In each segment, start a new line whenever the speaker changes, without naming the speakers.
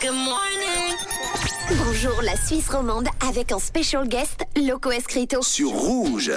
Good morning.
Bonjour la Suisse romande avec un special guest, Loco Escrito.
Sur Rouge.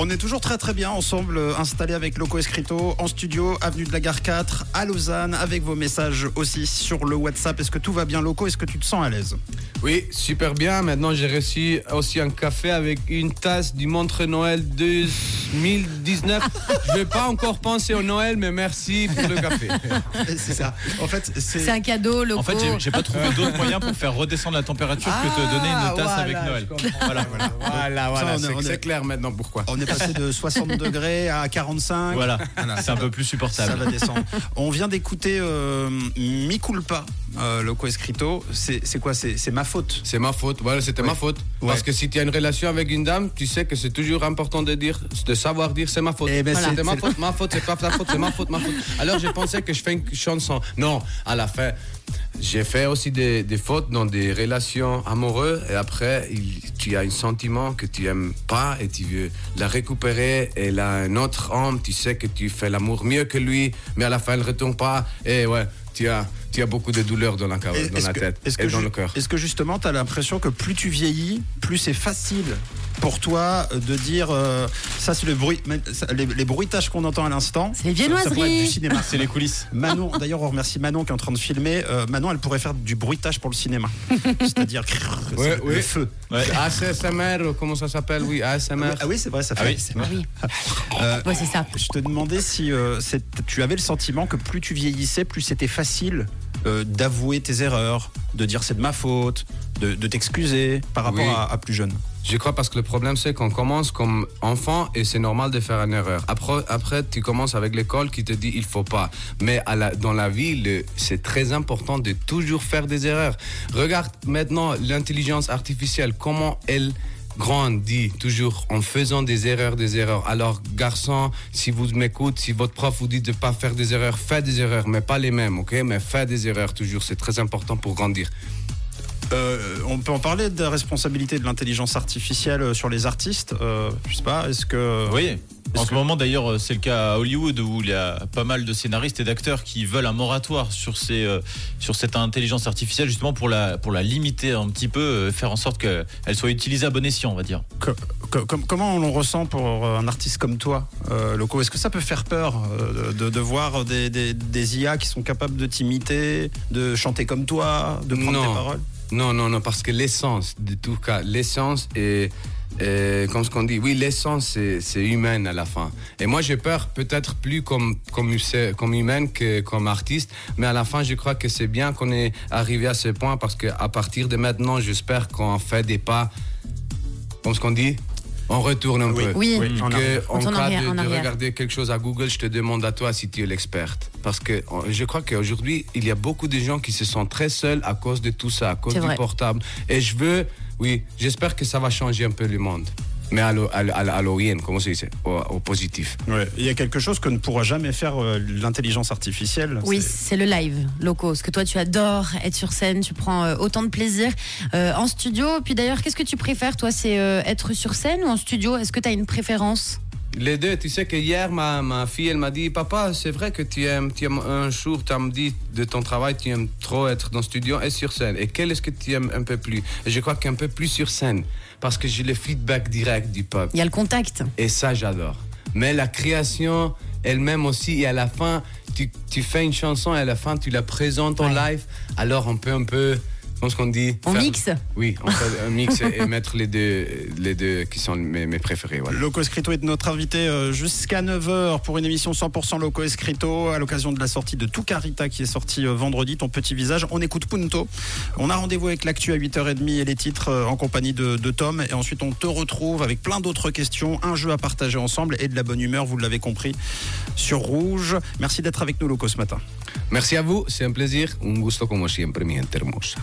On est toujours très très bien ensemble, euh, installés avec Loco Escrito en studio, avenue de la Gare 4, à Lausanne, avec vos messages aussi sur le WhatsApp. Est-ce que tout va bien, Loco? Est-ce que tu te sens à l'aise?
Oui, super bien. Maintenant, j'ai reçu aussi un café avec une tasse du Montre Noël 2019. Je vais pas encore penser au Noël, mais merci pour le café.
C'est ça. En fait,
C'est un cadeau, Loco.
En fait, j'ai- pas trouvé d'autre moyen pour faire redescendre la température que de donner une tasse
voilà,
avec Noël. Voilà.
Voilà, voilà,
est-
c'est- clair maintenant pourquoi.
On est passé de 60 degrés à 45.
Voilà,
Voilà.
c'est un peu plus
Ça
supportable.
va descendre. On vient d'écouter euh, Mi Culpa, euh, Loco Escrito. C'est quoi? C'est ma faute.
C'est ma faute. Voilà, c'était
Ouais.
ma faute.
Ouais.
Parce que si tu as une relation avec une dame, tu sais que c'est toujours important de dire, de savoir dire c'est ma faute.
Eh ben,
Voilà.
c'est-
c'est ma faute, ma faute, c'est pas ta faute, c'est ma faute, ma faute. Alors je pensais que je fais une chanson. Non, à la fin, j'ai fait aussi des, des fautes dans des relations amoureuses et après, il- tu as un sentiment que tu aimes pas et tu veux la récupérer et là, un autre homme, tu sais que tu fais l'amour mieux que lui, mais à la fin, elle ne retourne pas et ouais, tu as, tu as beaucoup de douleur dans la, dans la
que-
tête et dans le cœur.
Est-ce que justement, tu as l'impression que plus tu vieillis, plus c'est facile pour toi de dire euh, ça, c'est le bruit, ça, les, les bruitages qu'on entend à l'instant.
C'est les
ça- ça pourrait être
viennoiseries.
du cinéma.
C'est les coulisses.
Manon, d'ailleurs, on remercie Manon qui est en train de filmer. Euh, Manon, elle pourrait faire du bruitage pour le cinéma. C'est-à-dire c'est
Ouais,
le feu.
Ouais.
ASMR, comment ça s'appelle Oui, ASMR.
Ah oui, c'est vrai, ça fait.
Ah oui.
ASMR.
Oui.
Euh,
Ouais, c'est ça.
Je te demandais si euh, tu avais le sentiment que plus tu vieillissais, plus c'était facile euh, d'avouer tes erreurs, de dire c'est de ma faute, de, de t'excuser par rapport
Oui.
à, à plus jeune.
Je crois parce que le problème, c'est qu'on commence comme enfant et c'est normal de faire une erreur. Après, après tu commences avec l'école qui te dit il faut pas. Mais dans la vie, c'est très important de toujours faire des erreurs. Regarde maintenant l'intelligence artificielle, comment elle grandit toujours en faisant des erreurs, des erreurs. Alors, garçon, si vous m'écoutez, si votre prof vous dit de ne pas faire des erreurs, faites des erreurs, mais pas les mêmes, ok? Mais faites des erreurs toujours, c'est très important pour grandir.
Euh, on peut en parler de la responsabilité de l'intelligence artificielle euh, sur les artistes. Euh, je sais pas, est-ce que.
Oui. En ce moment, d'ailleurs, euh, c'est le cas à Hollywood où il y a pas mal de scénaristes et d'acteurs qui veulent un moratoire sur, ces, euh, sur cette intelligence artificielle, justement pour la, pour la limiter un petit peu, faire en sorte qu'elle soit utilisée à bon escient, on va dire.
Co- co- com- comment on le ressent pour un artiste comme toi, euh, Loco? Est-ce que ça peut faire peur euh, de, de voir des, des- des IA qui sont capables de t'imiter, de chanter comme toi, de prendre
Non.
tes paroles?
Non, non, non, parce que l'essence, de tout cas, l'essence est, comme ce qu'on dit, oui, l'essence, c'est, humaine à la fin. Et moi, j'ai peur peut-être plus comme, comme humaine que comme artiste, mais à la fin, je crois que c'est bien qu'on est arrivé à ce point parce qu'à partir de maintenant, j'espère qu'on fait des pas, comme ce qu'on dit, on retourne un
Oui.
peu.
Oui.
Oui, en
Que,
arrière.
en
Retourne
cas de,
en
regarder quelque chose à Google, je te demande à toi si tu es l'experte. Parce que je crois qu'aujourd'hui, il y a beaucoup de gens qui se sentent très seuls à cause de tout ça, à cause du
vrai.
portable. Et je veux, oui, j'espère que ça va changer un peu le monde. Mais à l'o- à l'o- à l'Halloween, comment ça dit au, au positif.
Ouais. Il y a quelque chose que ne pourra jamais faire euh, l'intelligence artificielle.
Oui,
c'est-
c'est le live, Loco. Ce que toi, tu adores être sur scène, tu prends euh, autant de plaisir euh, en studio. Puis d'ailleurs, qu'est-ce que tu préfères, toi C'est euh, être sur scène ou en studio? Est-ce que tu as une préférence?
Les deux, tu sais que hier, ma, ma fille, elle m'a dit Papa, c'est vrai que tu aimes, tu aimes un jour, tu me dit de ton travail, tu aimes trop être dans le studio et sur scène. Et quel est-ce que tu aimes un peu plus? Et je crois qu'un peu plus sur scène, parce que j'ai le feedback direct du peuple.
Il y a le contact.
Et ça, j'adore. Mais la création elle-même aussi, et à la fin, tu, tu fais une chanson et à la fin, tu la présentes en
Ouais.
live. Alors, on peut un peu, comment est-ce qu'on dit
On
faire-
mixe
Oui, on fait un mix et, et mettre les deux, les deux qui sont mes, mes préférés. Voilà.
Loco Escrito est notre invité euh, jusqu'à 9h pour une émission 100% Loco Escrito à l'occasion de la sortie de Tout Carita qui est sortie euh, vendredi, ton petit visage. On écoute Punto. On a rendez-vous avec l'actu à 8h30 et les titres euh, en compagnie de, de Tom. Et ensuite, on te retrouve avec plein d'autres questions, un jeu à partager ensemble et de la bonne humeur, vous l'avez compris, sur Rouge. Merci d'être avec nous, Loco, ce matin.
Merci à vous, c'est un plaisir. Un gusto como siempre, mi gente hermosa.